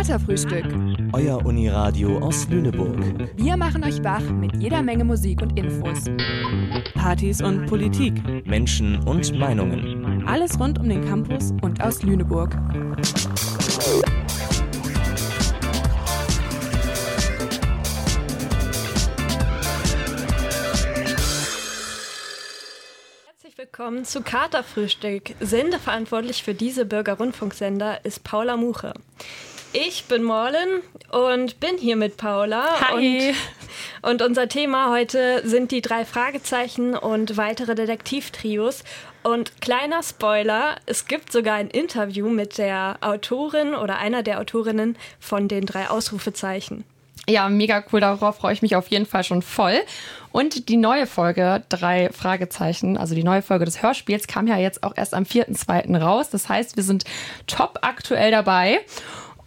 Katerfrühstück. Euer Uniradio aus Lüneburg. Wir machen euch wach mit jeder Menge Musik und Infos. Partys und Politik. Menschen und Meinungen. Alles rund um den Campus und aus Lüneburg. willkommen zu Katerfrühstück. Sendeverantwortlich für diese Bürgerrundfunksender ist Paula Muche. Ich bin Morlin und bin hier mit Paula. Hi. Und, und unser Thema heute sind die drei Fragezeichen und weitere Detektivtrios. Und kleiner Spoiler, es gibt sogar ein Interview mit der Autorin oder einer der Autorinnen von den drei Ausrufezeichen. Ja, mega cool. Darauf freue ich mich auf jeden Fall schon voll. Und die neue Folge, drei Fragezeichen, also die neue Folge des Hörspiels, kam ja jetzt auch erst am 4.2. raus. Das heißt, wir sind top aktuell dabei.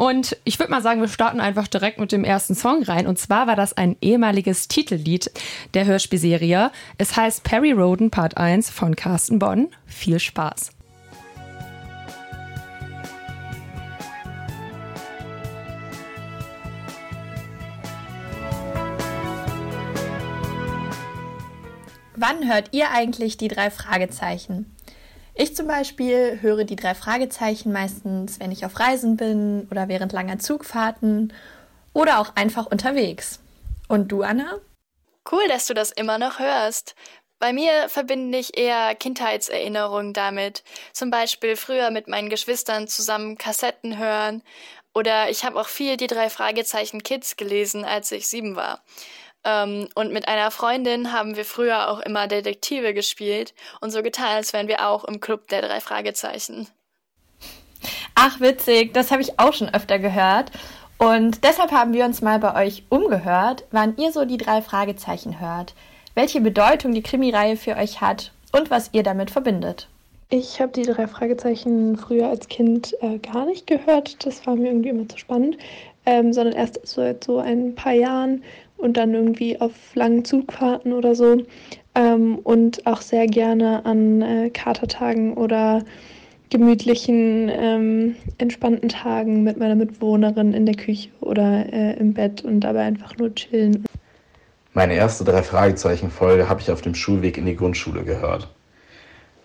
Und ich würde mal sagen, wir starten einfach direkt mit dem ersten Song rein. Und zwar war das ein ehemaliges Titellied der Hörspielserie. Es heißt Perry Roden Part 1 von Carsten Bonn. Viel Spaß. Wann hört ihr eigentlich die drei Fragezeichen? Ich zum Beispiel höre die drei Fragezeichen meistens, wenn ich auf Reisen bin oder während langer Zugfahrten oder auch einfach unterwegs. Und du, Anna? Cool, dass du das immer noch hörst. Bei mir verbinde ich eher Kindheitserinnerungen damit. Zum Beispiel früher mit meinen Geschwistern zusammen Kassetten hören. Oder ich habe auch viel die drei Fragezeichen Kids gelesen, als ich sieben war. Ähm, und mit einer Freundin haben wir früher auch immer Detektive gespielt und so getan, als wären wir auch im Club der drei Fragezeichen. Ach, witzig, das habe ich auch schon öfter gehört. Und deshalb haben wir uns mal bei euch umgehört, wann ihr so die drei Fragezeichen hört, welche Bedeutung die Krimireihe für euch hat und was ihr damit verbindet. Ich habe die drei Fragezeichen früher als Kind äh, gar nicht gehört. Das war mir irgendwie immer zu spannend. Ähm, sondern erst seit so ein paar Jahren und dann irgendwie auf langen Zugfahrten oder so. Ähm, und auch sehr gerne an äh, Katertagen oder gemütlichen, ähm, entspannten Tagen mit meiner Mitbewohnerin in der Küche oder äh, im Bett und dabei einfach nur chillen. Meine erste drei Fragezeichen-Folge habe ich auf dem Schulweg in die Grundschule gehört.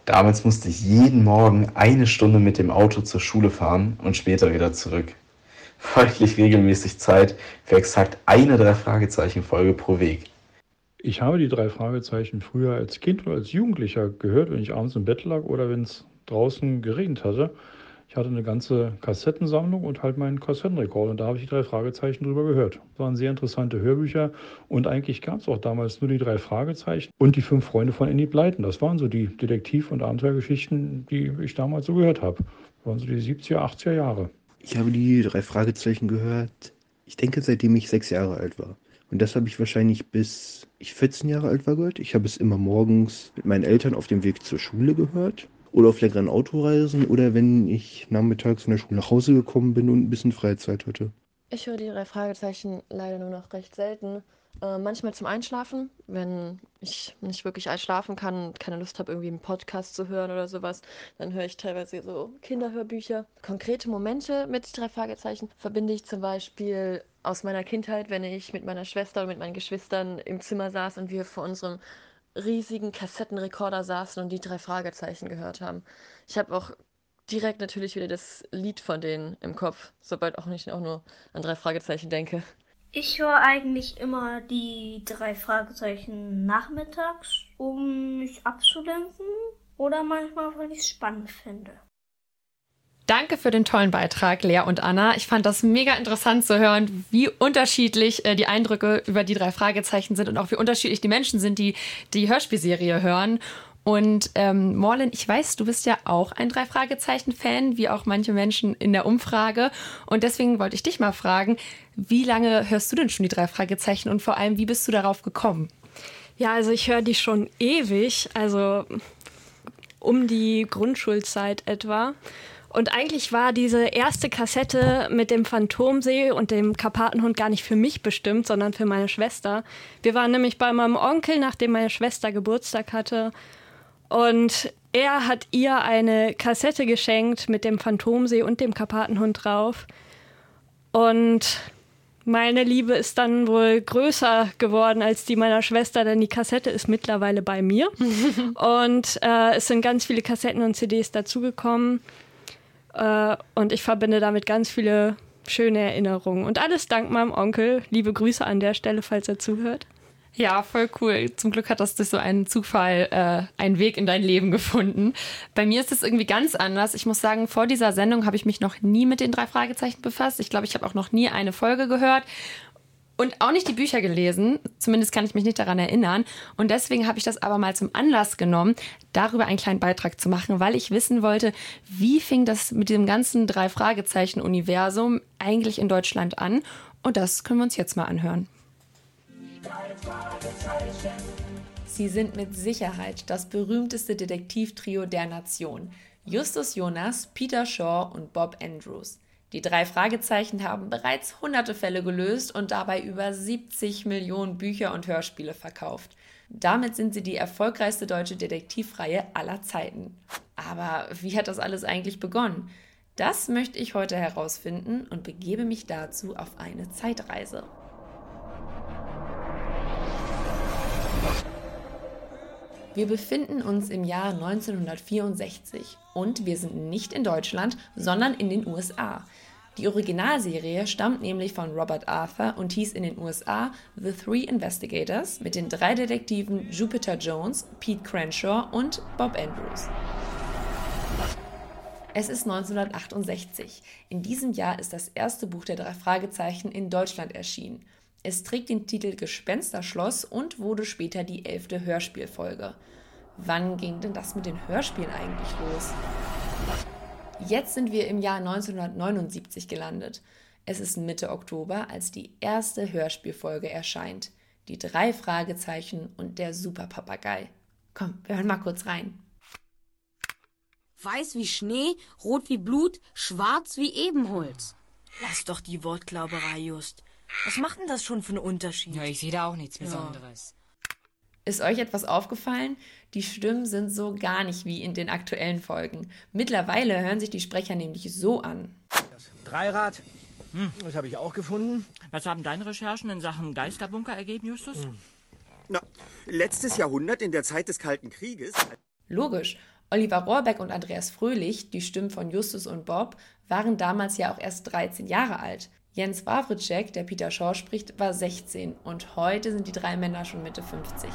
Damals musste ich jeden Morgen eine Stunde mit dem Auto zur Schule fahren und später wieder zurück folglich regelmäßig Zeit für exakt eine Drei-Fragezeichen-Folge pro Weg. Ich habe die drei Fragezeichen früher als Kind oder als Jugendlicher gehört, wenn ich abends im Bett lag oder wenn es draußen geregnet hatte. Ich hatte eine ganze Kassettensammlung und halt meinen Kassettenrekord und da habe ich die drei Fragezeichen drüber gehört. Das waren sehr interessante Hörbücher und eigentlich gab es auch damals nur die drei Fragezeichen und die fünf Freunde von Andy Blyton. Das waren so die Detektiv- und Abenteuergeschichten, die ich damals so gehört habe. Das waren so die 70er, 80er Jahre. Ich habe die drei Fragezeichen gehört, ich denke, seitdem ich sechs Jahre alt war. Und das habe ich wahrscheinlich bis ich 14 Jahre alt war gehört. Ich habe es immer morgens mit meinen Eltern auf dem Weg zur Schule gehört. Oder auf längeren Autoreisen oder wenn ich nachmittags von der Schule nach Hause gekommen bin und ein bisschen Freizeit hatte. Ich höre die drei Fragezeichen leider nur noch recht selten. Äh, manchmal zum Einschlafen, wenn ich nicht wirklich einschlafen kann und keine Lust habe, irgendwie einen Podcast zu hören oder sowas, dann höre ich teilweise so Kinderhörbücher. Konkrete Momente mit drei Fragezeichen verbinde ich zum Beispiel aus meiner Kindheit, wenn ich mit meiner Schwester und mit meinen Geschwistern im Zimmer saß und wir vor unserem riesigen Kassettenrekorder saßen und die drei Fragezeichen gehört haben. Ich habe auch direkt natürlich wieder das Lied von denen im Kopf, sobald auch nicht auch nur an drei Fragezeichen denke. Ich höre eigentlich immer die drei Fragezeichen nachmittags, um mich abzulenken oder manchmal, weil ich es spannend finde. Danke für den tollen Beitrag, Lea und Anna. Ich fand das mega interessant zu hören, wie unterschiedlich äh, die Eindrücke über die drei Fragezeichen sind und auch wie unterschiedlich die Menschen sind, die die Hörspielserie hören. Und ähm, Morlin, ich weiß, du bist ja auch ein Drei-Fragezeichen-Fan, wie auch manche Menschen in der Umfrage. Und deswegen wollte ich dich mal fragen, wie lange hörst du denn schon die drei Fragezeichen und vor allem, wie bist du darauf gekommen? Ja, also ich höre die schon ewig, also um die Grundschulzeit etwa. Und eigentlich war diese erste Kassette mit dem Phantomsee und dem Karpatenhund gar nicht für mich bestimmt, sondern für meine Schwester. Wir waren nämlich bei meinem Onkel, nachdem meine Schwester Geburtstag hatte. Und er hat ihr eine Kassette geschenkt mit dem Phantomsee und dem Karpatenhund drauf. Und meine Liebe ist dann wohl größer geworden als die meiner Schwester, denn die Kassette ist mittlerweile bei mir. und äh, es sind ganz viele Kassetten und CDs dazugekommen. Äh, und ich verbinde damit ganz viele schöne Erinnerungen. Und alles dank meinem Onkel. Liebe Grüße an der Stelle, falls er zuhört. Ja, voll cool. Zum Glück hat das durch so einen Zufall äh, einen Weg in dein Leben gefunden. Bei mir ist es irgendwie ganz anders. Ich muss sagen, vor dieser Sendung habe ich mich noch nie mit den drei Fragezeichen befasst. Ich glaube, ich habe auch noch nie eine Folge gehört und auch nicht die Bücher gelesen. Zumindest kann ich mich nicht daran erinnern. Und deswegen habe ich das aber mal zum Anlass genommen, darüber einen kleinen Beitrag zu machen, weil ich wissen wollte, wie fing das mit dem ganzen drei Fragezeichen Universum eigentlich in Deutschland an? Und das können wir uns jetzt mal anhören. Sie sind mit Sicherheit das berühmteste Detektivtrio der Nation. Justus Jonas, Peter Shaw und Bob Andrews. Die drei Fragezeichen haben bereits hunderte Fälle gelöst und dabei über 70 Millionen Bücher und Hörspiele verkauft. Damit sind sie die erfolgreichste deutsche Detektivreihe aller Zeiten. Aber wie hat das alles eigentlich begonnen? Das möchte ich heute herausfinden und begebe mich dazu auf eine Zeitreise. Wir befinden uns im Jahr 1964 und wir sind nicht in Deutschland, sondern in den USA. Die Originalserie stammt nämlich von Robert Arthur und hieß in den USA The Three Investigators mit den drei Detektiven Jupiter Jones, Pete Crenshaw und Bob Andrews. Es ist 1968. In diesem Jahr ist das erste Buch der drei Fragezeichen in Deutschland erschienen. Es trägt den Titel Gespensterschloss und wurde später die elfte Hörspielfolge. Wann ging denn das mit den Hörspielen eigentlich los? Jetzt sind wir im Jahr 1979 gelandet. Es ist Mitte Oktober, als die erste Hörspielfolge erscheint. Die drei Fragezeichen und der Superpapagei. Komm, wir hören mal kurz rein. Weiß wie Schnee, rot wie Blut, schwarz wie Ebenholz. Lass doch die Wortglauberei, Just. Was macht denn das schon für einen Unterschied? Ja, ich sehe da auch nichts Besonderes. Ist euch etwas aufgefallen? Die Stimmen sind so gar nicht wie in den aktuellen Folgen. Mittlerweile hören sich die Sprecher nämlich so an. Das Dreirad, hm. das habe ich auch gefunden. Was haben deine Recherchen in Sachen Geisterbunker ergeben, Justus? Hm. Na, letztes Jahrhundert in der Zeit des Kalten Krieges. Logisch. Oliver Rohrbeck und Andreas Fröhlich, die Stimmen von Justus und Bob, waren damals ja auch erst 13 Jahre alt. Jens Wawritschek, der Peter Shaw spricht, war 16 und heute sind die drei Männer schon Mitte 50.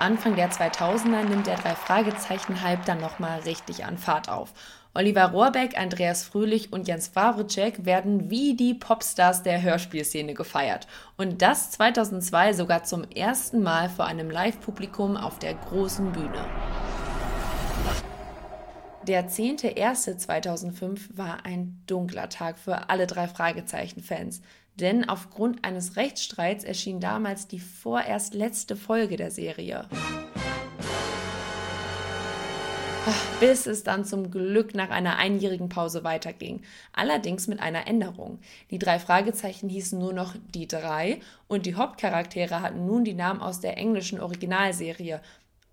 Anfang der 2000er nimmt der Drei-Fragezeichen-Hype dann nochmal richtig an Fahrt auf. Oliver Rohrbeck, Andreas Fröhlich und Jens Wawritschek werden wie die Popstars der Hörspielszene gefeiert. Und das 2002 sogar zum ersten Mal vor einem Live-Publikum auf der großen Bühne. Der 10.01.2005 war ein dunkler Tag für alle drei Fragezeichen-Fans, denn aufgrund eines Rechtsstreits erschien damals die vorerst letzte Folge der Serie. Bis es dann zum Glück nach einer einjährigen Pause weiterging. Allerdings mit einer Änderung. Die drei Fragezeichen hießen nur noch die drei und die Hauptcharaktere hatten nun die Namen aus der englischen Originalserie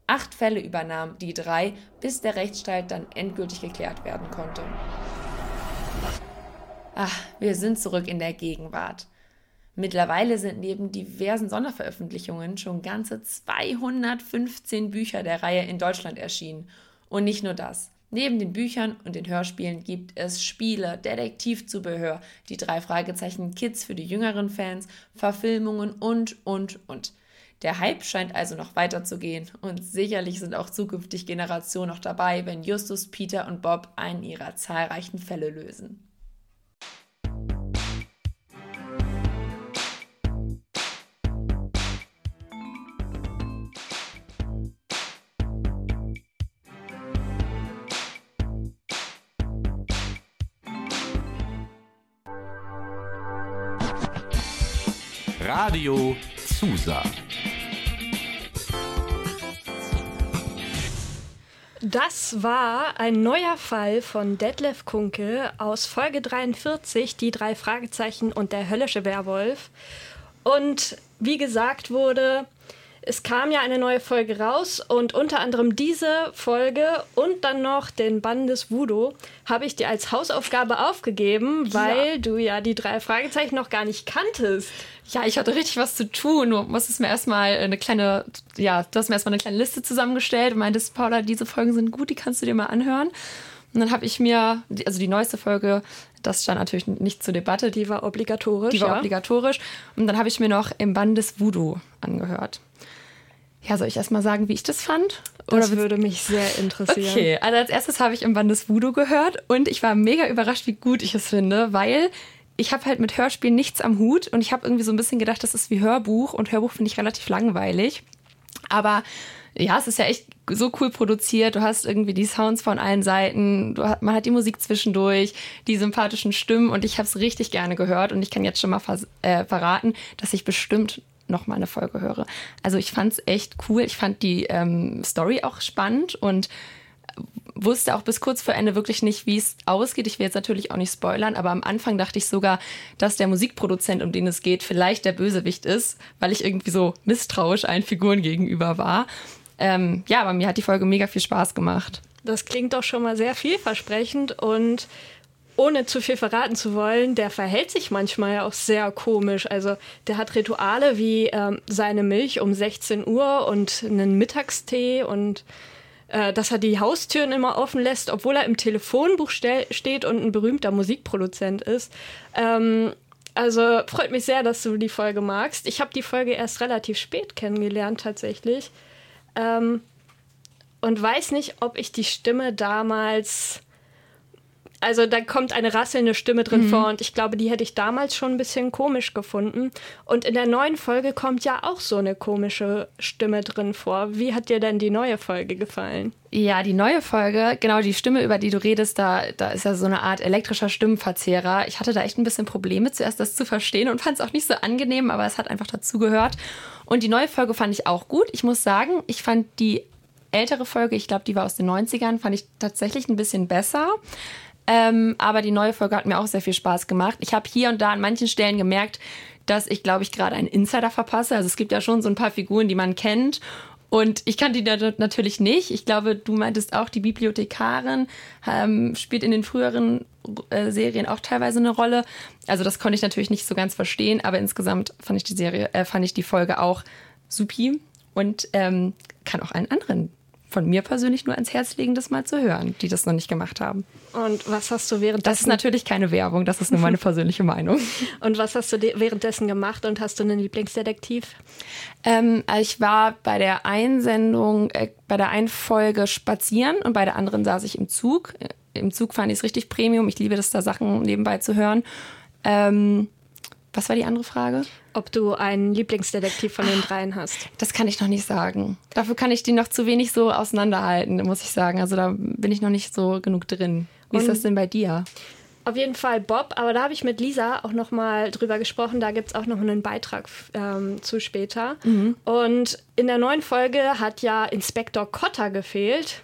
Acht Fälle übernahm die drei, bis der Rechtsstreit dann endgültig geklärt werden konnte. Ach, wir sind zurück in der Gegenwart. Mittlerweile sind neben diversen Sonderveröffentlichungen schon ganze 215 Bücher der Reihe in Deutschland erschienen. Und nicht nur das. Neben den Büchern und den Hörspielen gibt es Spiele, Detektivzubehör, die drei Fragezeichen Kids für die jüngeren Fans, Verfilmungen und, und, und. Der Hype scheint also noch weiterzugehen und sicherlich sind auch zukünftig Generationen noch dabei, wenn Justus, Peter und Bob einen ihrer zahlreichen Fälle lösen. Radio Zusa. Das war ein neuer Fall von Detlef Kunke aus Folge 43, die drei Fragezeichen und der höllische Werwolf. Und wie gesagt wurde, es kam ja eine neue Folge raus und unter anderem diese Folge und dann noch den Bann des Voodoo habe ich dir als Hausaufgabe aufgegeben, weil ja. du ja die drei Fragezeichen noch gar nicht kanntest. Ja, ich hatte richtig was zu tun. Du musstest mir erstmal eine kleine, ja, du hast mir erstmal eine kleine Liste zusammengestellt und meintest, Paula, diese Folgen sind gut, die kannst du dir mal anhören. Und dann habe ich mir, also die neueste Folge, das stand natürlich nicht zur Debatte. Die war obligatorisch. Die war ja. obligatorisch. Und dann habe ich mir noch im Band des Voodoo angehört. Ja, soll ich erst mal sagen, wie ich das fand? Das Oder würde mich sehr interessieren. Okay, also als erstes habe ich im Band des Voodoo gehört und ich war mega überrascht, wie gut ich es finde, weil ich habe halt mit Hörspielen nichts am Hut und ich habe irgendwie so ein bisschen gedacht, das ist wie Hörbuch und Hörbuch finde ich relativ langweilig. Aber ja, es ist ja echt so cool produziert. Du hast irgendwie die Sounds von allen Seiten, du, man hat die Musik zwischendurch, die sympathischen Stimmen und ich habe es richtig gerne gehört und ich kann jetzt schon mal äh, verraten, dass ich bestimmt noch mal eine Folge höre. Also ich fand es echt cool. Ich fand die ähm, Story auch spannend und wusste auch bis kurz vor Ende wirklich nicht, wie es ausgeht. Ich will jetzt natürlich auch nicht spoilern, aber am Anfang dachte ich sogar, dass der Musikproduzent, um den es geht, vielleicht der Bösewicht ist, weil ich irgendwie so misstrauisch allen Figuren gegenüber war. Ähm, ja, aber mir hat die Folge mega viel Spaß gemacht. Das klingt doch schon mal sehr vielversprechend und ohne zu viel verraten zu wollen, der verhält sich manchmal auch sehr komisch. Also der hat Rituale wie ähm, seine Milch um 16 Uhr und einen Mittagstee und äh, dass er die Haustüren immer offen lässt, obwohl er im Telefonbuch ste steht und ein berühmter Musikproduzent ist. Ähm, also freut mich sehr, dass du die Folge magst. Ich habe die Folge erst relativ spät kennengelernt tatsächlich. Ähm, und weiß nicht, ob ich die Stimme damals. Also da kommt eine rasselnde Stimme drin mhm. vor und ich glaube, die hätte ich damals schon ein bisschen komisch gefunden. Und in der neuen Folge kommt ja auch so eine komische Stimme drin vor. Wie hat dir denn die neue Folge gefallen? Ja, die neue Folge, genau die Stimme, über die du redest, da, da ist ja so eine Art elektrischer Stimmenverzehrer. Ich hatte da echt ein bisschen Probleme, zuerst das zu verstehen und fand es auch nicht so angenehm, aber es hat einfach dazu gehört. Und die neue Folge fand ich auch gut. Ich muss sagen, ich fand die ältere Folge, ich glaube, die war aus den 90ern, fand ich tatsächlich ein bisschen besser. Ähm, aber die neue Folge hat mir auch sehr viel Spaß gemacht. Ich habe hier und da an manchen Stellen gemerkt, dass ich, glaube ich, gerade einen Insider verpasse. Also es gibt ja schon so ein paar Figuren, die man kennt. Und ich kannte die natürlich nicht. Ich glaube, du meintest auch, die Bibliothekarin ähm, spielt in den früheren äh, Serien auch teilweise eine Rolle. Also das konnte ich natürlich nicht so ganz verstehen, aber insgesamt fand ich die Serie, äh, fand ich die Folge auch supi und ähm, kann auch allen anderen von mir persönlich nur ans Herz legen, das mal zu hören, die das noch nicht gemacht haben. Und was hast du währenddessen? Das ist natürlich keine Werbung, das ist nur meine persönliche Meinung. Und was hast du währenddessen gemacht und hast du einen Lieblingsdetektiv? Ähm, ich war bei der Einsendung, äh, bei der einen Folge spazieren und bei der anderen saß ich im Zug. Im Zug fand ich es richtig Premium. Ich liebe das, da Sachen nebenbei zu hören. Ähm, was war die andere Frage? Ob du einen Lieblingsdetektiv von den dreien hast. Das kann ich noch nicht sagen. Dafür kann ich die noch zu wenig so auseinanderhalten, muss ich sagen. Also da bin ich noch nicht so genug drin. Wie Und ist das denn bei dir? Auf jeden Fall Bob, aber da habe ich mit Lisa auch noch mal drüber gesprochen. Da gibt es auch noch einen Beitrag ähm, zu später. Mhm. Und in der neuen Folge hat ja Inspektor Cotter gefehlt.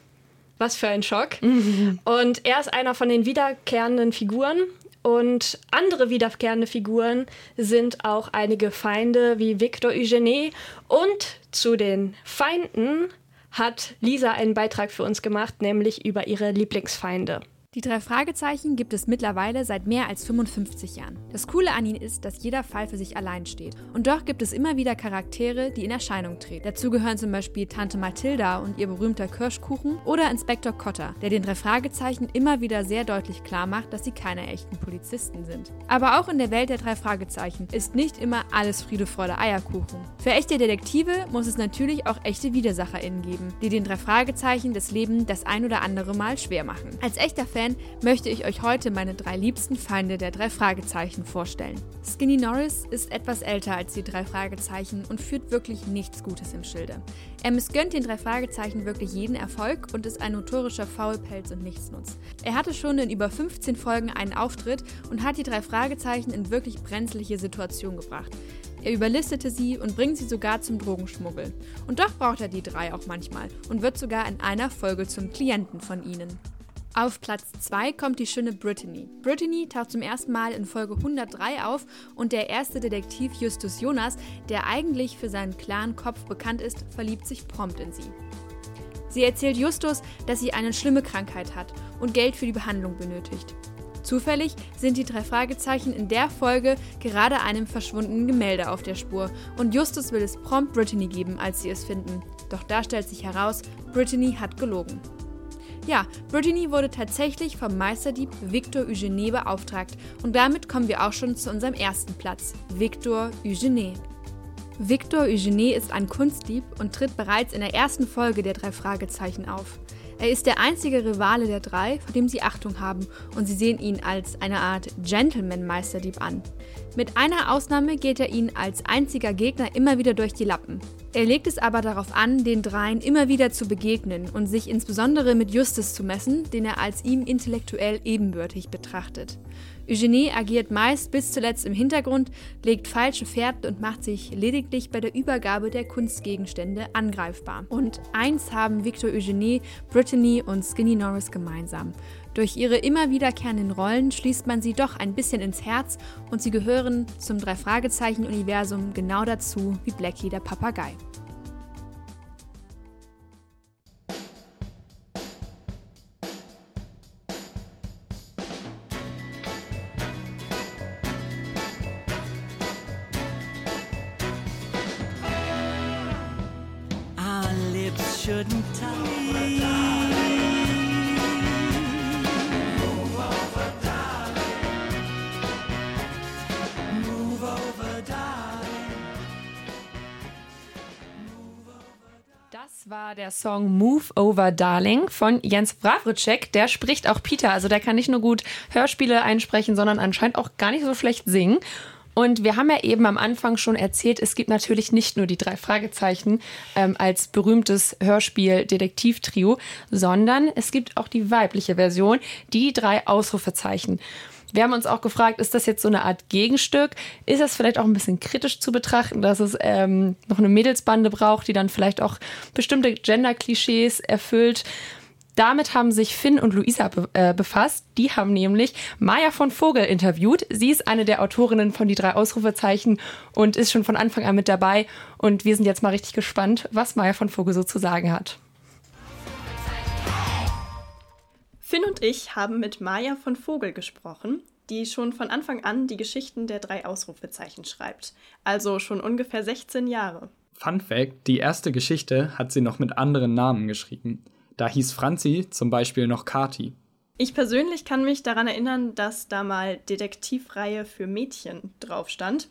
Was für ein Schock. Mhm. Und er ist einer von den wiederkehrenden Figuren und andere wiederkehrende Figuren sind auch einige Feinde wie Victor Eugenie. Und zu den Feinden hat Lisa einen Beitrag für uns gemacht, nämlich über ihre Lieblingsfeinde. Die drei Fragezeichen gibt es mittlerweile seit mehr als 55 Jahren. Das Coole an ihnen ist, dass jeder Fall für sich allein steht. Und doch gibt es immer wieder Charaktere, die in Erscheinung treten. Dazu gehören zum Beispiel Tante Mathilda und ihr berühmter Kirschkuchen oder Inspektor Cotter, der den drei Fragezeichen immer wieder sehr deutlich klar macht, dass sie keine echten Polizisten sind. Aber auch in der Welt der drei Fragezeichen ist nicht immer alles Friede, Freude, Eierkuchen. Für echte Detektive muss es natürlich auch echte WidersacherInnen geben, die den drei Fragezeichen das Leben das ein oder andere Mal schwer machen. Als echter Fan Fan möchte ich euch heute meine drei liebsten Feinde der drei Fragezeichen vorstellen. Skinny Norris ist etwas älter als die drei Fragezeichen und führt wirklich nichts Gutes im Schilde. Er missgönnt den drei Fragezeichen wirklich jeden Erfolg und ist ein notorischer Faulpelz und Nichtsnutz. Er hatte schon in über 15 Folgen einen Auftritt und hat die drei Fragezeichen in wirklich brenzliche Situationen gebracht. Er überlistete sie und bringt sie sogar zum Drogenschmuggel. Und doch braucht er die drei auch manchmal und wird sogar in einer Folge zum Klienten von ihnen. Auf Platz 2 kommt die schöne Brittany. Brittany taucht zum ersten Mal in Folge 103 auf und der erste Detektiv Justus Jonas, der eigentlich für seinen klaren Kopf bekannt ist, verliebt sich prompt in sie. Sie erzählt Justus, dass sie eine schlimme Krankheit hat und Geld für die Behandlung benötigt. Zufällig sind die drei Fragezeichen in der Folge gerade einem verschwundenen Gemälde auf der Spur und Justus will es prompt Brittany geben, als sie es finden. Doch da stellt sich heraus, Brittany hat gelogen. Ja, Brittany wurde tatsächlich vom Meisterdieb Victor Eugene beauftragt und damit kommen wir auch schon zu unserem ersten Platz, Victor Eugene. Victor Eugene ist ein Kunstdieb und tritt bereits in der ersten Folge der drei Fragezeichen auf. Er ist der einzige Rivale der drei, vor dem sie Achtung haben, und sie sehen ihn als eine Art Gentleman-Meisterdieb an. Mit einer Ausnahme geht er ihnen als einziger Gegner immer wieder durch die Lappen. Er legt es aber darauf an, den dreien immer wieder zu begegnen und sich insbesondere mit Justus zu messen, den er als ihm intellektuell ebenbürtig betrachtet. Eugenie agiert meist bis zuletzt im Hintergrund, legt falsche Fährten und macht sich lediglich bei der Übergabe der Kunstgegenstände angreifbar. Und eins haben Victor Eugenie, Brittany und Skinny Norris gemeinsam. Durch ihre immer wiederkehrenden Rollen schließt man sie doch ein bisschen ins Herz und sie gehören zum Drei-Fragezeichen-Universum genau dazu wie Blackie der Papagei. Das war der Song Move Over Darling von Jens Wawritschek. Der spricht auch Peter. Also der kann nicht nur gut Hörspiele einsprechen, sondern anscheinend auch gar nicht so schlecht singen. Und wir haben ja eben am Anfang schon erzählt, es gibt natürlich nicht nur die drei Fragezeichen ähm, als berühmtes Hörspiel-Detektiv-Trio, sondern es gibt auch die weibliche Version, die drei Ausrufezeichen. Wir haben uns auch gefragt, ist das jetzt so eine Art Gegenstück? Ist das vielleicht auch ein bisschen kritisch zu betrachten, dass es ähm, noch eine Mädelsbande braucht, die dann vielleicht auch bestimmte Gender-Klischees erfüllt? Damit haben sich Finn und Luisa be äh, befasst. Die haben nämlich Maya von Vogel interviewt. Sie ist eine der Autorinnen von Die drei Ausrufezeichen und ist schon von Anfang an mit dabei. Und wir sind jetzt mal richtig gespannt, was Maya von Vogel so zu sagen hat. Finn und ich haben mit Maja von Vogel gesprochen, die schon von Anfang an die Geschichten der drei Ausrufezeichen schreibt. Also schon ungefähr 16 Jahre. Fun Fact: Die erste Geschichte hat sie noch mit anderen Namen geschrieben. Da hieß Franzi zum Beispiel noch Kati. Ich persönlich kann mich daran erinnern, dass da mal Detektivreihe für Mädchen drauf stand.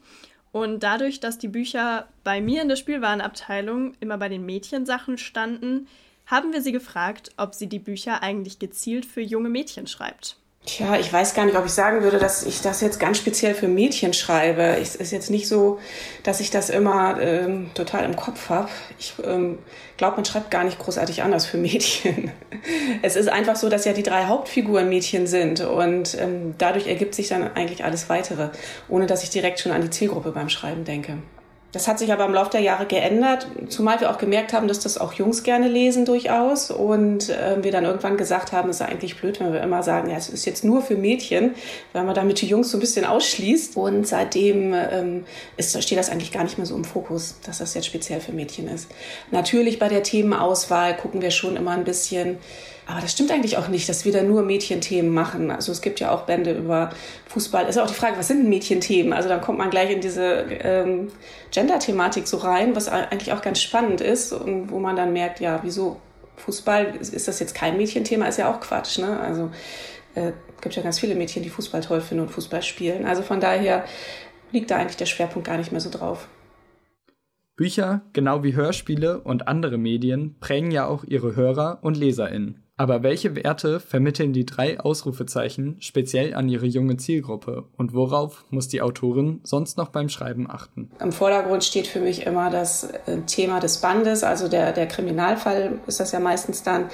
Und dadurch, dass die Bücher bei mir in der Spielwarenabteilung immer bei den Mädchensachen standen, haben wir sie gefragt, ob sie die Bücher eigentlich gezielt für junge Mädchen schreibt. Tja, ich weiß gar nicht, ob ich sagen würde, dass ich das jetzt ganz speziell für Mädchen schreibe. Es ist jetzt nicht so, dass ich das immer ähm, total im Kopf habe. Ich ähm, glaube, man schreibt gar nicht großartig anders für Mädchen. Es ist einfach so, dass ja die drei Hauptfiguren Mädchen sind und ähm, dadurch ergibt sich dann eigentlich alles Weitere, ohne dass ich direkt schon an die Zielgruppe beim Schreiben denke. Das hat sich aber im Laufe der Jahre geändert, zumal wir auch gemerkt haben, dass das auch Jungs gerne lesen durchaus und äh, wir dann irgendwann gesagt haben, es ist eigentlich blöd, wenn wir immer sagen, ja, es ist jetzt nur für Mädchen, weil man damit die Jungs so ein bisschen ausschließt und seitdem ähm, ist, steht das eigentlich gar nicht mehr so im Fokus, dass das jetzt speziell für Mädchen ist. Natürlich bei der Themenauswahl gucken wir schon immer ein bisschen, aber das stimmt eigentlich auch nicht, dass wir da nur Mädchenthemen machen. Also es gibt ja auch Bände über Fußball. Ist ja auch die Frage, was sind Mädchenthemen? Also dann kommt man gleich in diese ähm, Gender-Thematik so rein, was eigentlich auch ganz spannend ist und wo man dann merkt, ja, wieso Fußball, ist das jetzt kein Mädchenthema? Ist ja auch Quatsch, ne? Also äh, gibt ja ganz viele Mädchen, die Fußball toll finden und Fußball spielen. Also von daher liegt da eigentlich der Schwerpunkt gar nicht mehr so drauf. Bücher, genau wie Hörspiele und andere Medien, prägen ja auch ihre Hörer und LeserInnen. Aber welche Werte vermitteln die drei Ausrufezeichen speziell an ihre junge Zielgruppe und worauf muss die Autorin sonst noch beim Schreiben achten? Im Vordergrund steht für mich immer das äh, Thema des Bandes, also der, der Kriminalfall ist das ja meistens dann.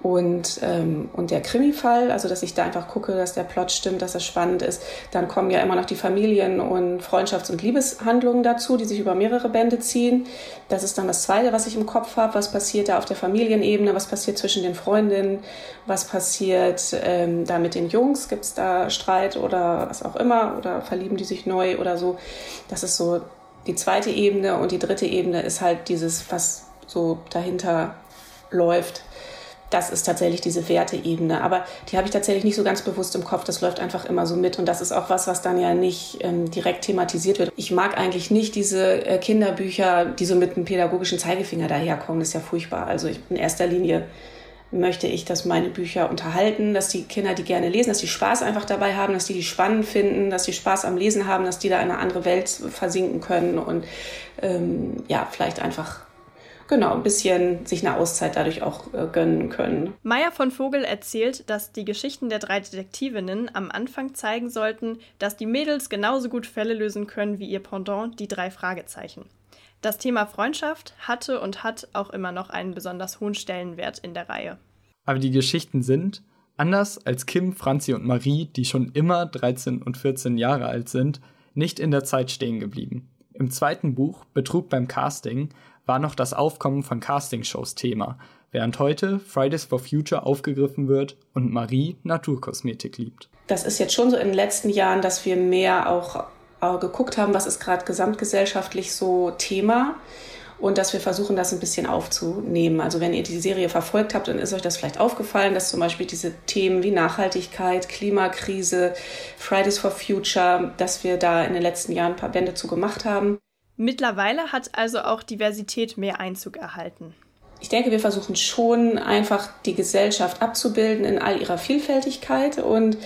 Und, ähm, und der Krimi-Fall, also dass ich da einfach gucke, dass der Plot stimmt, dass das spannend ist. Dann kommen ja immer noch die Familien- und Freundschafts- und Liebeshandlungen dazu, die sich über mehrere Bände ziehen. Das ist dann das Zweite, was ich im Kopf habe. Was passiert da auf der Familienebene? Was passiert zwischen den Freundinnen? Was passiert ähm, da mit den Jungs? Gibt es da Streit oder was auch immer? Oder verlieben die sich neu oder so? Das ist so die zweite Ebene. Und die dritte Ebene ist halt dieses, was so dahinter läuft das ist tatsächlich diese Werteebene. Aber die habe ich tatsächlich nicht so ganz bewusst im Kopf. Das läuft einfach immer so mit. Und das ist auch was, was dann ja nicht ähm, direkt thematisiert wird. Ich mag eigentlich nicht diese äh, Kinderbücher, die so mit einem pädagogischen Zeigefinger daherkommen. Das ist ja furchtbar. Also ich, in erster Linie möchte ich, dass meine Bücher unterhalten, dass die Kinder die gerne lesen, dass die Spaß einfach dabei haben, dass die die spannend finden, dass die Spaß am Lesen haben, dass die da in eine andere Welt versinken können und ähm, ja, vielleicht einfach genau, ein bisschen sich eine Auszeit dadurch auch äh, gönnen können. Maya von Vogel erzählt, dass die Geschichten der drei Detektivinnen am Anfang zeigen sollten, dass die Mädels genauso gut Fälle lösen können wie ihr Pendant, die drei Fragezeichen. Das Thema Freundschaft hatte und hat auch immer noch einen besonders hohen Stellenwert in der Reihe. Aber die Geschichten sind, anders als Kim, Franzi und Marie, die schon immer 13 und 14 Jahre alt sind, nicht in der Zeit stehen geblieben. Im zweiten Buch Betrug beim Casting war noch das Aufkommen von Castingshows Thema, während heute Fridays for Future aufgegriffen wird und Marie Naturkosmetik liebt. Das ist jetzt schon so in den letzten Jahren, dass wir mehr auch äh, geguckt haben, was ist gerade gesamtgesellschaftlich so Thema und dass wir versuchen, das ein bisschen aufzunehmen. Also wenn ihr die Serie verfolgt habt, dann ist euch das vielleicht aufgefallen, dass zum Beispiel diese Themen wie Nachhaltigkeit, Klimakrise, Fridays for Future, dass wir da in den letzten Jahren ein paar Bände zu gemacht haben. Mittlerweile hat also auch Diversität mehr Einzug erhalten. Ich denke, wir versuchen schon einfach die Gesellschaft abzubilden in all ihrer Vielfältigkeit und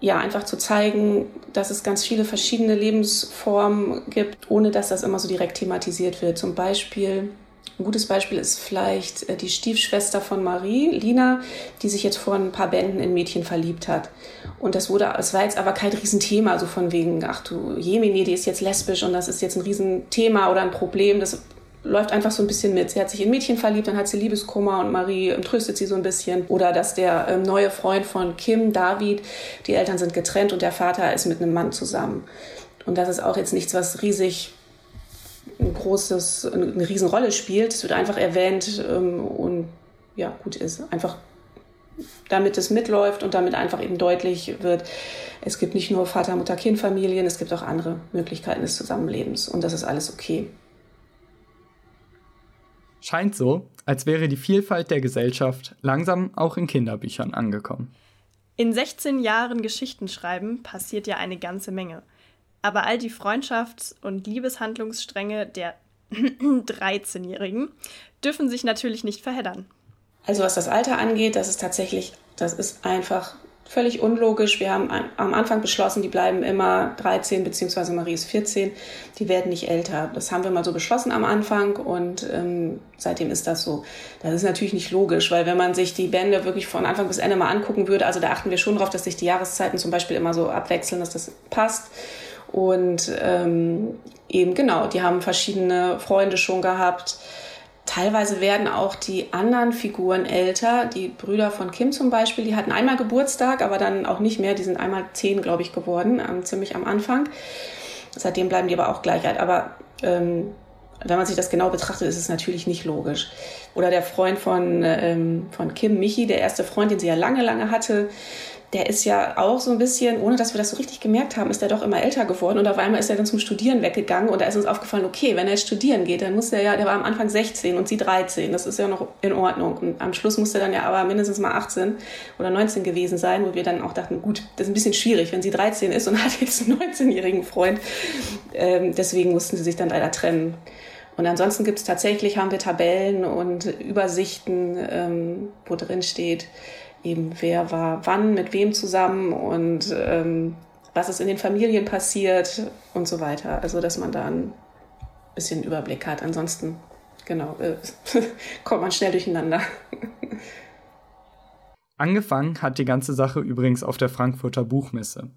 ja, einfach zu zeigen, dass es ganz viele verschiedene Lebensformen gibt, ohne dass das immer so direkt thematisiert wird. Zum Beispiel ein gutes Beispiel ist vielleicht äh, die Stiefschwester von Marie, Lina, die sich jetzt vor ein paar Bänden in Mädchen verliebt hat. Und das wurde, es war jetzt aber kein Riesenthema, so von wegen, ach du Jemini, die ist jetzt lesbisch und das ist jetzt ein Riesenthema oder ein Problem. Das läuft einfach so ein bisschen mit. Sie hat sich in Mädchen verliebt, dann hat sie Liebeskummer und Marie tröstet sie so ein bisschen. Oder dass der ähm, neue Freund von Kim, David, die Eltern sind getrennt und der Vater ist mit einem Mann zusammen. Und das ist auch jetzt nichts, was riesig ein großes, eine Riesenrolle spielt. Es wird einfach erwähnt ähm, und ja, gut ist. Einfach damit es mitläuft und damit einfach eben deutlich wird, es gibt nicht nur Vater, Mutter, Kind, Familien, es gibt auch andere Möglichkeiten des Zusammenlebens und das ist alles okay. Scheint so, als wäre die Vielfalt der Gesellschaft langsam auch in Kinderbüchern angekommen. In 16 Jahren Geschichtenschreiben passiert ja eine ganze Menge. Aber all die Freundschafts- und Liebeshandlungsstränge der 13-Jährigen dürfen sich natürlich nicht verheddern. Also was das Alter angeht, das ist tatsächlich, das ist einfach völlig unlogisch. Wir haben am Anfang beschlossen, die bleiben immer 13, beziehungsweise Marie ist 14, die werden nicht älter. Das haben wir mal so beschlossen am Anfang und ähm, seitdem ist das so. Das ist natürlich nicht logisch, weil wenn man sich die Bände wirklich von Anfang bis Ende mal angucken würde, also da achten wir schon darauf, dass sich die Jahreszeiten zum Beispiel immer so abwechseln, dass das passt. Und ähm, eben genau, die haben verschiedene Freunde schon gehabt. Teilweise werden auch die anderen Figuren älter. Die Brüder von Kim zum Beispiel, die hatten einmal Geburtstag, aber dann auch nicht mehr. Die sind einmal zehn, glaube ich, geworden, ähm, ziemlich am Anfang. Seitdem bleiben die aber auch gleich alt. Aber ähm, wenn man sich das genau betrachtet, ist es natürlich nicht logisch. Oder der Freund von, ähm, von Kim, Michi, der erste Freund, den sie ja lange, lange hatte, der ist ja auch so ein bisschen, ohne dass wir das so richtig gemerkt haben, ist er doch immer älter geworden und auf einmal ist er dann zum Studieren weggegangen und da ist uns aufgefallen, okay, wenn er jetzt studieren geht, dann muss er ja, der war am Anfang 16 und sie 13, das ist ja noch in Ordnung und am Schluss muss er dann ja aber mindestens mal 18 oder 19 gewesen sein, wo wir dann auch dachten, gut, das ist ein bisschen schwierig, wenn sie 13 ist und hat jetzt einen 19-jährigen Freund. Ähm, deswegen mussten sie sich dann leider trennen. Und ansonsten gibt es tatsächlich, haben wir Tabellen und Übersichten, ähm, wo drin steht, eben wer war wann mit wem zusammen und ähm, was ist in den Familien passiert und so weiter. Also dass man da ein bisschen Überblick hat. Ansonsten, genau, äh, kommt man schnell durcheinander. Angefangen hat die ganze Sache übrigens auf der Frankfurter Buchmesse.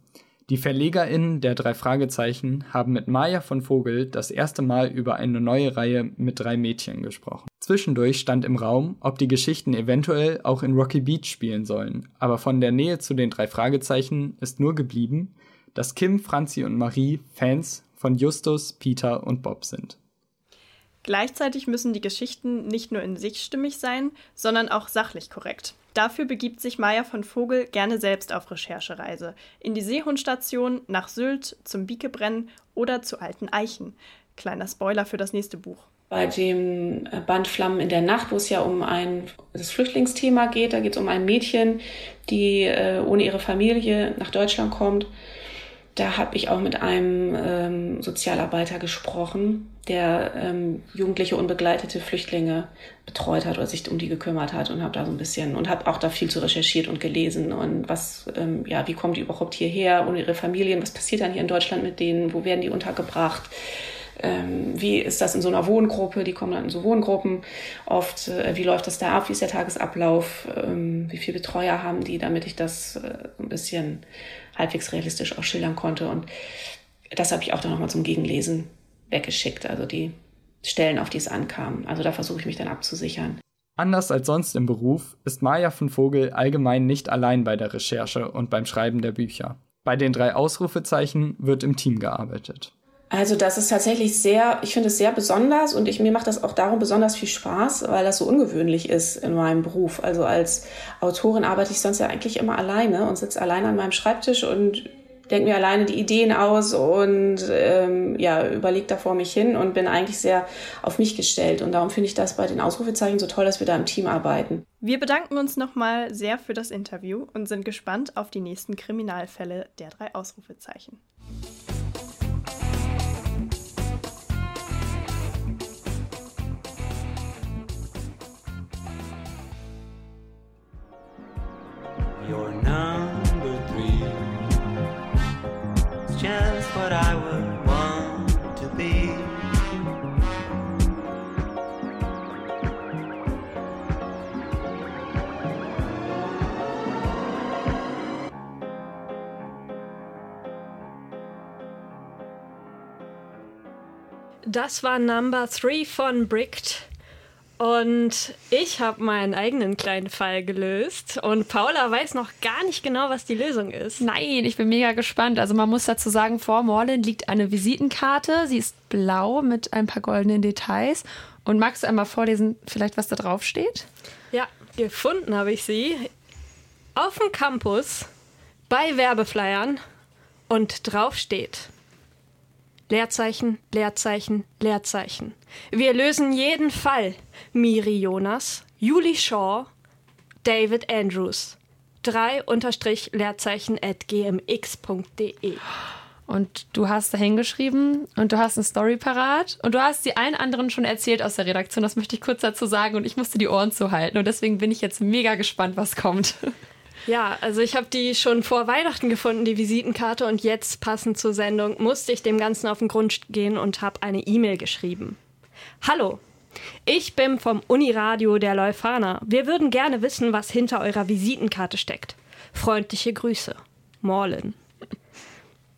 Die VerlegerInnen der drei Fragezeichen haben mit Maja von Vogel das erste Mal über eine neue Reihe mit drei Mädchen gesprochen. Zwischendurch stand im Raum, ob die Geschichten eventuell auch in Rocky Beach spielen sollen, aber von der Nähe zu den drei Fragezeichen ist nur geblieben, dass Kim, Franzi und Marie Fans von Justus, Peter und Bob sind. Gleichzeitig müssen die Geschichten nicht nur in sich stimmig sein, sondern auch sachlich korrekt. Dafür begibt sich Maya von Vogel gerne selbst auf Recherchereise. In die Seehundstation, nach Sylt, zum Biekebrennen oder zu alten Eichen. Kleiner Spoiler für das nächste Buch. Bei dem äh, Band Flammen in der Nacht, wo es ja um ein das Flüchtlingsthema geht, da geht es um ein Mädchen, die äh, ohne ihre Familie nach Deutschland kommt. Da habe ich auch mit einem ähm, Sozialarbeiter gesprochen, der ähm, jugendliche unbegleitete Flüchtlinge betreut hat oder sich um die gekümmert hat und habe da so ein bisschen und habe auch da viel zu recherchiert und gelesen und was ähm, ja wie kommen die überhaupt hierher und ihre Familien was passiert dann hier in Deutschland mit denen wo werden die untergebracht ähm, wie ist das in so einer Wohngruppe die kommen dann in so Wohngruppen oft äh, wie läuft das da ab wie ist der Tagesablauf ähm, wie viele Betreuer haben die damit ich das äh, ein bisschen halbwegs realistisch auch schildern konnte. Und das habe ich auch dann nochmal zum Gegenlesen weggeschickt, also die Stellen, auf die es ankam. Also da versuche ich mich dann abzusichern. Anders als sonst im Beruf ist Maja von Vogel allgemein nicht allein bei der Recherche und beim Schreiben der Bücher. Bei den drei Ausrufezeichen wird im Team gearbeitet. Also das ist tatsächlich sehr, ich finde es sehr besonders und ich, mir macht das auch darum besonders viel Spaß, weil das so ungewöhnlich ist in meinem Beruf. Also als Autorin arbeite ich sonst ja eigentlich immer alleine und sitze alleine an meinem Schreibtisch und denke mir alleine die Ideen aus und ähm, ja, überlege da vor mich hin und bin eigentlich sehr auf mich gestellt. Und darum finde ich das bei den Ausrufezeichen so toll, dass wir da im Team arbeiten. Wir bedanken uns nochmal sehr für das Interview und sind gespannt auf die nächsten Kriminalfälle der drei Ausrufezeichen. You're number three. It's just what I would want to be. Das war Number 3 von Bricked. Und ich habe meinen eigenen kleinen Fall gelöst und Paula weiß noch gar nicht genau, was die Lösung ist. Nein, ich bin mega gespannt. Also man muss dazu sagen, vor Morlin liegt eine Visitenkarte. Sie ist blau mit ein paar goldenen Details. Und magst du einmal vorlesen, vielleicht was da drauf steht? Ja, gefunden habe ich sie auf dem Campus bei Werbeflyern und drauf steht Leerzeichen, Leerzeichen, Leerzeichen. Wir lösen jeden Fall. Miri Jonas, Julie Shaw, David Andrews. 3 unterstrich Leerzeichen at gmx.de. Und du hast da hingeschrieben und du hast eine Story parat und du hast sie allen anderen schon erzählt aus der Redaktion. Das möchte ich kurz dazu sagen und ich musste die Ohren zuhalten und deswegen bin ich jetzt mega gespannt, was kommt. Ja, also ich habe die schon vor Weihnachten gefunden, die Visitenkarte, und jetzt passend zur Sendung musste ich dem Ganzen auf den Grund gehen und habe eine E-Mail geschrieben. Hallo, ich bin vom Uniradio der Leuphana. Wir würden gerne wissen, was hinter eurer Visitenkarte steckt. Freundliche Grüße. Morlin.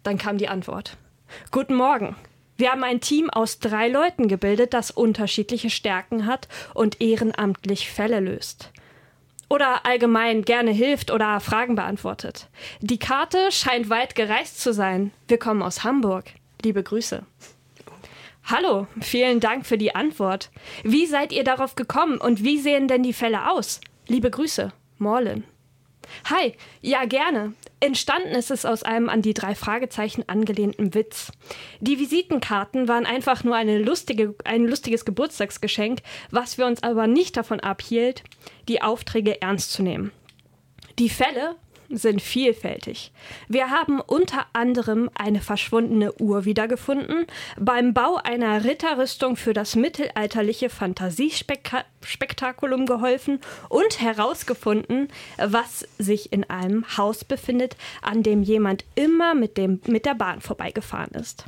Dann kam die Antwort. Guten Morgen. Wir haben ein Team aus drei Leuten gebildet, das unterschiedliche Stärken hat und ehrenamtlich Fälle löst oder allgemein gerne hilft oder Fragen beantwortet. Die Karte scheint weit gereist zu sein. Wir kommen aus Hamburg. Liebe Grüße. Hallo, vielen Dank für die Antwort. Wie seid ihr darauf gekommen und wie sehen denn die Fälle aus? Liebe Grüße, Morlin. Hi, ja gerne. Entstanden ist es aus einem an die drei Fragezeichen angelehnten Witz. Die Visitenkarten waren einfach nur lustige, ein lustiges Geburtstagsgeschenk, was wir uns aber nicht davon abhielt, die Aufträge ernst zu nehmen. Die Fälle sind vielfältig. Wir haben unter anderem eine verschwundene Uhr wiedergefunden, beim Bau einer Ritterrüstung für das mittelalterliche Fantasiespektakulum geholfen und herausgefunden, was sich in einem Haus befindet, an dem jemand immer mit, dem, mit der Bahn vorbeigefahren ist.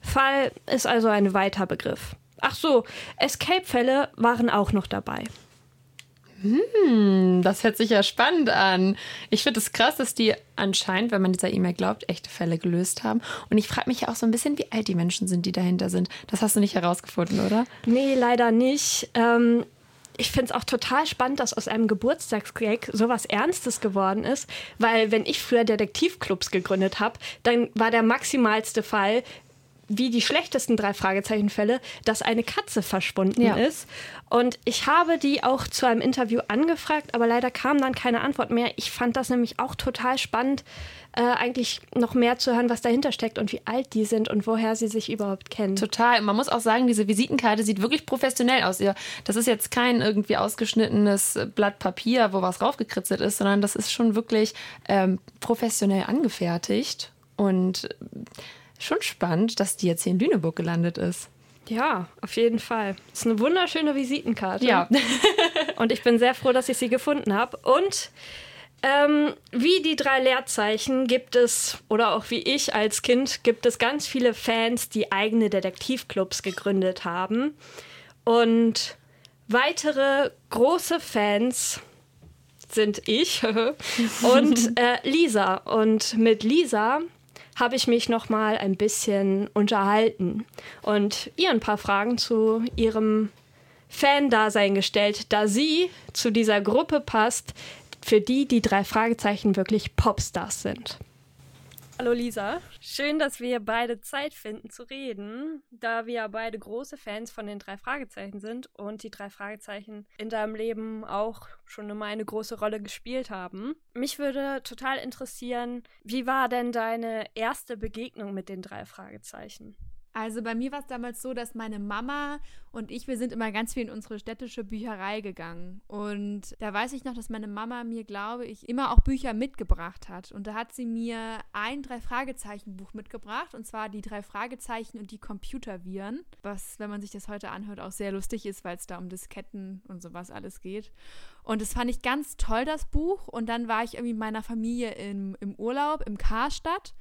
Fall ist also ein weiter Begriff. Ach so, Escape-Fälle waren auch noch dabei. Hm, das hört sich ja spannend an. Ich finde es krass, dass die anscheinend, wenn man dieser E-Mail glaubt, echte Fälle gelöst haben. Und ich frage mich ja auch so ein bisschen, wie alt die Menschen sind, die dahinter sind. Das hast du nicht herausgefunden, oder? Nee, leider nicht. Ähm, ich finde es auch total spannend, dass aus einem Geburtstagsgag sowas Ernstes geworden ist, weil wenn ich früher Detektivclubs gegründet habe, dann war der maximalste Fall, wie die schlechtesten drei Fragezeichenfälle, dass eine Katze verschwunden Ja. ist. Und ich habe die auch zu einem Interview angefragt, aber leider kam dann keine Antwort mehr. Ich fand das nämlich auch total spannend, äh, eigentlich noch mehr zu hören, was dahinter steckt und wie alt die sind und woher sie sich überhaupt kennen. Total. Man muss auch sagen, diese Visitenkarte sieht wirklich professionell aus. Das ist jetzt kein irgendwie ausgeschnittenes Blatt Papier, wo was raufgekritzelt ist, sondern das ist schon wirklich ähm, professionell angefertigt. Und schon spannend, dass die jetzt hier in Lüneburg gelandet ist. Ja, auf jeden Fall. Ist eine wunderschöne Visitenkarte. Ja. Und ich bin sehr froh, dass ich sie gefunden habe. Und ähm, wie die drei Leerzeichen gibt es, oder auch wie ich als Kind, gibt es ganz viele Fans, die eigene Detektivclubs gegründet haben. Und weitere große Fans sind ich und äh, Lisa. Und mit Lisa habe ich mich noch mal ein bisschen unterhalten und ihr ein paar Fragen zu ihrem Fan-Dasein gestellt, da sie zu dieser Gruppe passt, für die die drei Fragezeichen wirklich Popstars sind. Hallo Lisa, schön, dass wir beide Zeit finden zu reden, da wir beide große Fans von den drei Fragezeichen sind und die drei Fragezeichen in deinem Leben auch schon immer eine große Rolle gespielt haben. Mich würde total interessieren, wie war denn deine erste Begegnung mit den drei Fragezeichen? Also bei mir war es damals so, dass meine Mama und ich, wir sind immer ganz viel in unsere städtische Bücherei gegangen. Und da weiß ich noch, dass meine Mama mir, glaube ich, immer auch Bücher mitgebracht hat. Und da hat sie mir ein Drei-Fragezeichen-Buch mitgebracht, und zwar die drei Fragezeichen und die Computerviren. Was, wenn man sich das heute anhört, auch sehr lustig ist, weil es da um Disketten und sowas alles geht. Und das fand ich ganz toll, das Buch. Und dann war ich irgendwie mit meiner Familie im, im Urlaub im Karstadt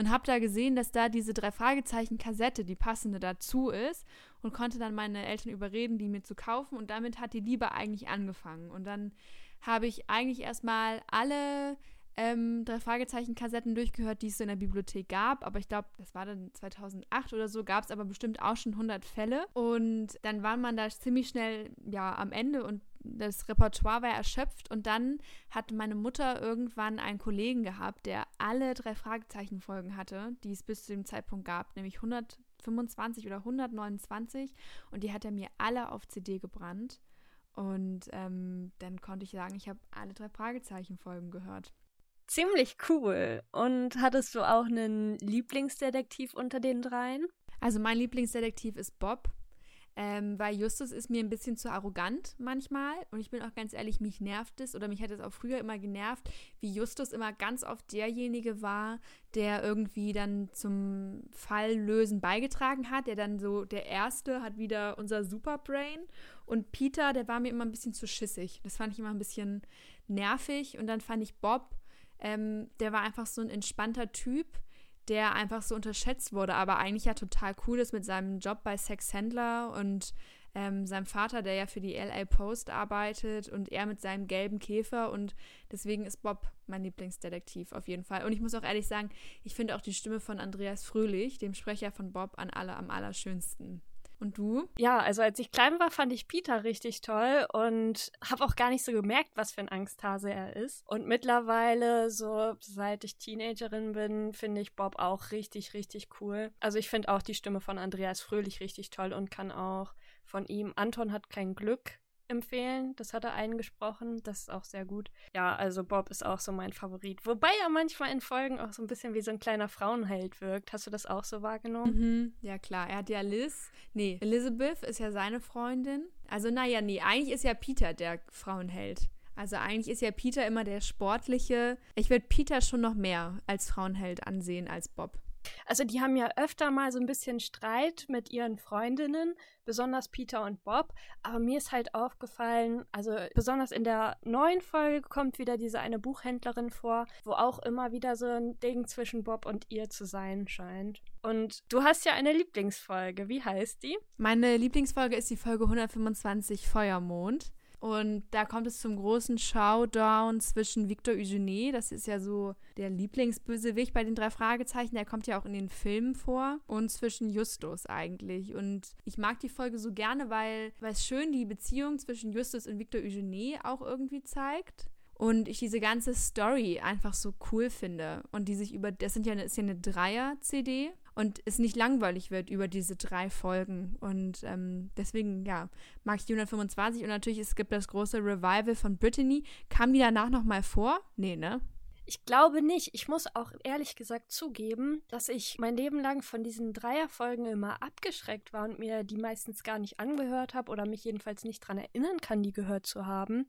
und habe da gesehen, dass da diese drei Fragezeichen Kassette, die passende dazu ist und konnte dann meine Eltern überreden, die mir zu kaufen und damit hat die Liebe eigentlich angefangen. Und dann habe ich eigentlich erstmal alle ähm, drei Fragezeichen Kassetten durchgehört, die es so in der Bibliothek gab, aber ich glaube, das war dann 2008 oder so, gab es aber bestimmt auch schon 100 Fälle. Und dann war man da ziemlich schnell ja am Ende und das Repertoire war erschöpft und dann hat meine Mutter irgendwann einen Kollegen gehabt, der alle drei Fragezeichen-Folgen hatte, die es bis zu dem Zeitpunkt gab, nämlich 125 oder 129 und die hat er mir alle auf CD gebrannt und ähm, dann konnte ich sagen, ich habe alle drei Fragezeichen-Folgen gehört. Ziemlich cool. Und hattest du auch einen Lieblingsdetektiv unter den dreien? Also mein Lieblingsdetektiv ist Bob. Ähm, weil Justus ist mir ein bisschen zu arrogant manchmal. Und ich bin auch ganz ehrlich, mich nervt es oder mich hat es auch früher immer genervt, wie Justus immer ganz oft derjenige war, der irgendwie dann zum Falllösen beigetragen hat. Der dann so, der Erste hat wieder unser Superbrain. Und Peter, der war mir immer ein bisschen zu schissig. Das fand ich immer ein bisschen nervig. Und dann fand ich Bob, ähm, der war einfach so ein entspannter Typ der einfach so unterschätzt wurde, aber eigentlich ja total cool ist mit seinem Job bei Sexhändler und ähm, seinem Vater, der ja für die LA Post arbeitet und er mit seinem gelben Käfer und deswegen ist Bob mein Lieblingsdetektiv auf jeden Fall. Und ich muss auch ehrlich sagen, ich finde auch die Stimme von Andreas Fröhlich, dem Sprecher von Bob, an alle am allerschönsten. Und du? Ja, also als ich klein war, fand ich Peter richtig toll und habe auch gar nicht so gemerkt, was für ein Angsthase er ist. Und mittlerweile, so seit ich Teenagerin bin, finde ich Bob auch richtig, richtig cool. Also ich finde auch die Stimme von Andreas Fröhlich richtig toll und kann auch von ihm Anton hat kein Glück empfehlen. Das hat er eingesprochen. Das ist auch sehr gut. Ja, also Bob ist auch so mein Favorit. Wobei er manchmal in Folgen auch so ein bisschen wie so ein kleiner Frauenheld wirkt. Hast du das auch so wahrgenommen? Mhm, ja, klar. Er hat ja Liz. Nee, Elizabeth ist ja seine Freundin. Also, naja, nee, eigentlich ist ja Peter der Frauenheld. Also eigentlich ist ja Peter immer der sportliche. Ich würde Peter schon noch mehr als Frauenheld ansehen als Bob. Also die haben ja öfter mal so ein bisschen Streit mit ihren Freundinnen, besonders Peter und Bob. Aber mir ist halt aufgefallen, also besonders in der neuen Folge kommt wieder diese eine Buchhändlerin vor, wo auch immer wieder so ein Ding zwischen Bob und ihr zu sein scheint. Und du hast ja eine Lieblingsfolge. Wie heißt die? Meine Lieblingsfolge ist die Folge 125 Feuermond. Und da kommt es zum großen Showdown zwischen Victor Eugenie, das ist ja so der Lieblingsbösewicht bei den drei Fragezeichen, der kommt ja auch in den Filmen vor, und zwischen Justus eigentlich. Und ich mag die Folge so gerne, weil, es schön die Beziehung zwischen Justus und Victor Eugenie auch irgendwie zeigt. Und ich diese ganze Story einfach so cool finde. Und die sich über das sind ja ist ja eine Dreier CD und es nicht langweilig wird über diese drei Folgen. Und ähm, deswegen, ja, mag ich die 125. Und natürlich, es gibt das große Revival von Brittany. Kam die danach nochmal vor? Nee, ne? Ich glaube nicht. Ich muss auch ehrlich gesagt zugeben, dass ich mein Leben lang von diesen Dreierfolgen immer abgeschreckt war und mir die meistens gar nicht angehört habe oder mich jedenfalls nicht daran erinnern kann, die gehört zu haben.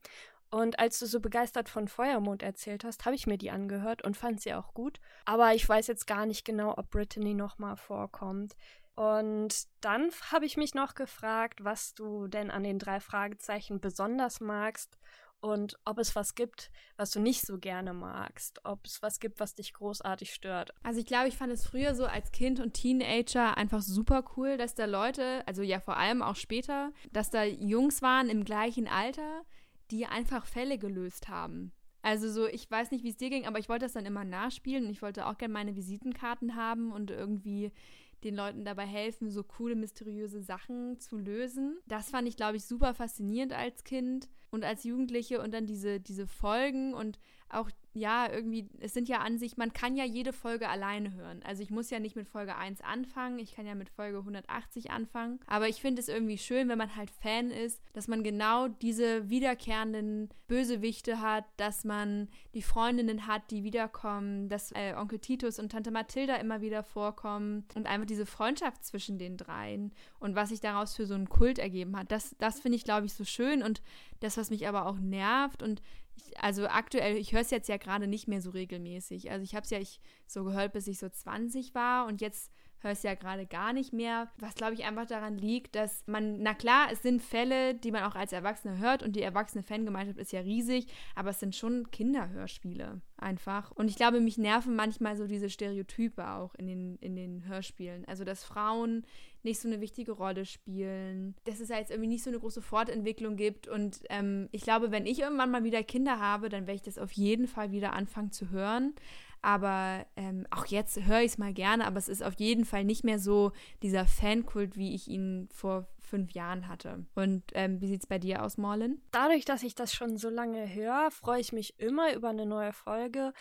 Und als du so begeistert von Feuermond erzählt hast, habe ich mir die angehört und fand sie auch gut. Aber ich weiß jetzt gar nicht genau, ob Brittany nochmal vorkommt. Und dann habe ich mich noch gefragt, was du denn an den drei Fragezeichen besonders magst und ob es was gibt, was du nicht so gerne magst, ob es was gibt, was dich großartig stört. Also ich glaube, ich fand es früher so als Kind und Teenager einfach super cool, dass da Leute, also ja vor allem auch später, dass da Jungs waren im gleichen Alter, die einfach Fälle gelöst haben. Also so, ich weiß nicht, wie es dir ging, aber ich wollte das dann immer nachspielen und ich wollte auch gerne meine Visitenkarten haben und irgendwie den Leuten dabei helfen, so coole, mysteriöse Sachen zu lösen. Das fand ich, glaube ich, super faszinierend als Kind und als Jugendliche und dann diese, diese Folgen und auch ja, irgendwie, es sind ja an sich, man kann ja jede Folge alleine hören. Also ich muss ja nicht mit Folge 1 anfangen, ich kann ja mit Folge 180 anfangen. Aber ich finde es irgendwie schön, wenn man halt Fan ist, dass man genau diese wiederkehrenden Bösewichte hat, dass man die Freundinnen hat, die wiederkommen, dass äh, Onkel Titus und Tante Mathilda immer wieder vorkommen und einfach diese Freundschaft zwischen den dreien und was sich daraus für so einen Kult ergeben hat. Das, das finde ich, glaube ich, so schön und das, was mich aber auch nervt und also aktuell, ich höre es jetzt ja gerade nicht mehr so regelmäßig. Also ich habe es ja ich so gehört, bis ich so 20 war und jetzt höre es ja gerade gar nicht mehr. Was glaube ich einfach daran liegt, dass man, na klar, es sind Fälle, die man auch als Erwachsene hört und die erwachsene Fangemeinschaft ist ja riesig, aber es sind schon Kinderhörspiele einfach. Und ich glaube, mich nerven manchmal so diese Stereotype auch in den, in den Hörspielen. Also, dass Frauen nicht so eine wichtige Rolle spielen, dass es ja jetzt irgendwie nicht so eine große Fortentwicklung gibt. Und ähm, ich glaube, wenn ich irgendwann mal wieder Kinder habe, dann werde ich das auf jeden Fall wieder anfangen zu hören. Aber ähm, auch jetzt höre ich es mal gerne, aber es ist auf jeden Fall nicht mehr so dieser Fankult, wie ich ihn vor fünf Jahren hatte. Und ähm, wie sieht es bei dir aus, Morlin? Dadurch, dass ich das schon so lange höre, freue ich mich immer über eine neue Folge.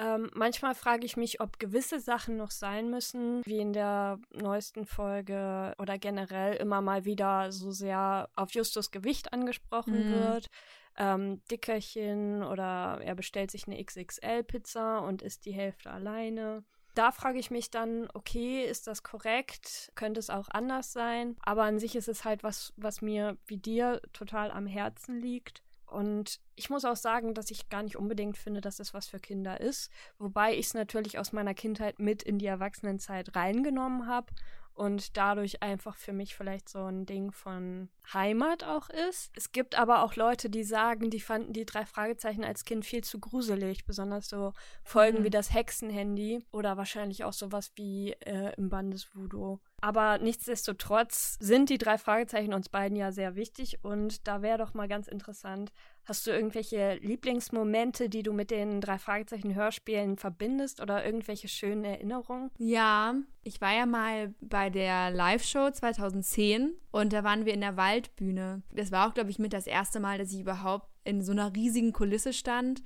Ähm, manchmal frage ich mich, ob gewisse Sachen noch sein müssen, wie in der neuesten Folge oder generell immer mal wieder so sehr auf Justus Gewicht angesprochen mhm. wird ähm, Dickerchen oder er bestellt sich eine XXL-Pizza und isst die Hälfte alleine. Da frage ich mich dann, okay, ist das korrekt? Könnte es auch anders sein? Aber an sich ist es halt was, was mir wie dir total am Herzen liegt. Und ich muss auch sagen, dass ich gar nicht unbedingt finde, dass es was für Kinder ist. Wobei ich es natürlich aus meiner Kindheit mit in die Erwachsenenzeit reingenommen habe und dadurch einfach für mich vielleicht so ein Ding von Heimat auch ist. Es gibt aber auch Leute, die sagen, die fanden die drei Fragezeichen als Kind viel zu gruselig, besonders so Folgen mhm. wie das Hexenhandy oder wahrscheinlich auch sowas wie äh, im Bandesvoodoo. Aber nichtsdestotrotz sind die drei Fragezeichen uns beiden ja sehr wichtig und da wäre doch mal ganz interessant, hast du irgendwelche Lieblingsmomente, die du mit den drei Fragezeichen Hörspielen verbindest oder irgendwelche schönen Erinnerungen? Ja, ich war ja mal bei der Live-Show 2010 und da waren wir in der Waldbühne. Das war auch, glaube ich, mit das erste Mal, dass ich überhaupt in so einer riesigen Kulisse stand.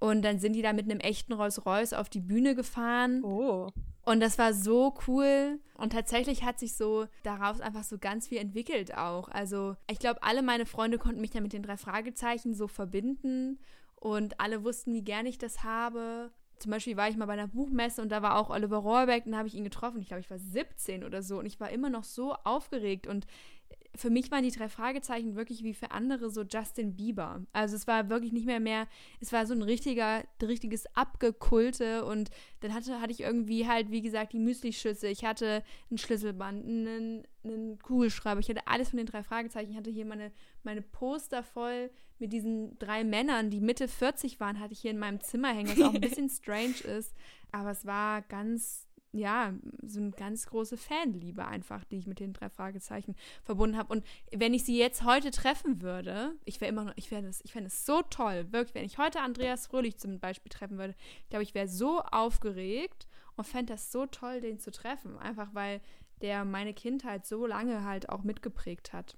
Und dann sind die da mit einem echten Rolls-Royce auf die Bühne gefahren. Oh. Und das war so cool. Und tatsächlich hat sich so daraus einfach so ganz viel entwickelt auch. Also ich glaube, alle meine Freunde konnten mich dann mit den drei Fragezeichen so verbinden. Und alle wussten, wie gern ich das habe. Zum Beispiel war ich mal bei einer Buchmesse und da war auch Oliver Rohrbeck und da habe ich ihn getroffen. Ich glaube, ich war 17 oder so und ich war immer noch so aufgeregt und für mich waren die drei Fragezeichen wirklich wie für andere so Justin Bieber. Also es war wirklich nicht mehr mehr, es war so ein richtiger, richtiges Abgekulte und dann hatte, hatte ich irgendwie halt, wie gesagt, die Müslischüsse, ich hatte ein Schlüsselband, einen, einen Kugelschreiber, ich hatte alles von den drei Fragezeichen, ich hatte hier meine, meine Poster voll mit diesen drei Männern, die Mitte 40 waren, hatte ich hier in meinem Zimmer hängen, was auch ein bisschen strange ist. Aber es war ganz ja, so eine ganz große Fanliebe einfach, die ich mit den drei Fragezeichen verbunden habe. Und wenn ich sie jetzt heute treffen würde, ich wäre immer noch, ich wäre das, ich fände es so toll, wirklich, wenn ich heute Andreas Fröhlich zum Beispiel treffen würde, ich glaube, ich wäre so aufgeregt und fände das so toll, den zu treffen. Einfach weil der meine Kindheit so lange halt auch mitgeprägt hat.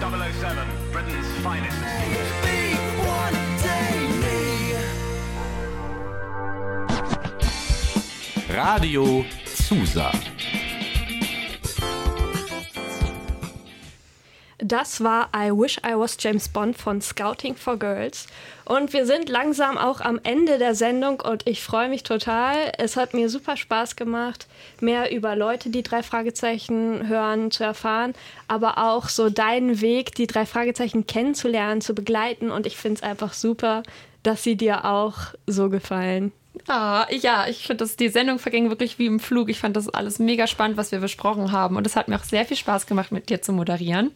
007, Britain's finest. Radio Zusa. Das war I Wish I Was James Bond von Scouting for Girls. Und wir sind langsam auch am Ende der Sendung und ich freue mich total. Es hat mir super Spaß gemacht, mehr über Leute, die drei Fragezeichen hören, zu erfahren, aber auch so deinen Weg, die drei Fragezeichen kennenzulernen, zu begleiten. Und ich finde es einfach super, dass sie dir auch so gefallen. Ah, ja, ich finde, die Sendung verging wirklich wie im Flug. Ich fand das alles mega spannend, was wir besprochen haben. Und es hat mir auch sehr viel Spaß gemacht, mit dir zu moderieren.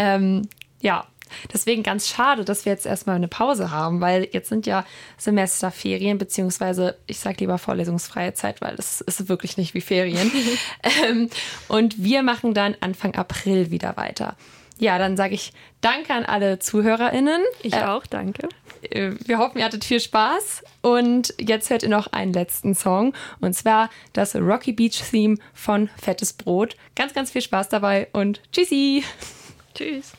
Ähm, ja, deswegen ganz schade, dass wir jetzt erstmal eine Pause haben, weil jetzt sind ja Semesterferien, beziehungsweise ich sage lieber vorlesungsfreie Zeit, weil das ist wirklich nicht wie Ferien. ähm, und wir machen dann Anfang April wieder weiter. Ja, dann sage ich Danke an alle ZuhörerInnen. Ich äh, auch, danke. Äh, wir hoffen, ihr hattet viel Spaß. Und jetzt hört ihr noch einen letzten Song. Und zwar das Rocky Beach Theme von Fettes Brot. Ganz, ganz viel Spaß dabei und tschüssi. Tschüss.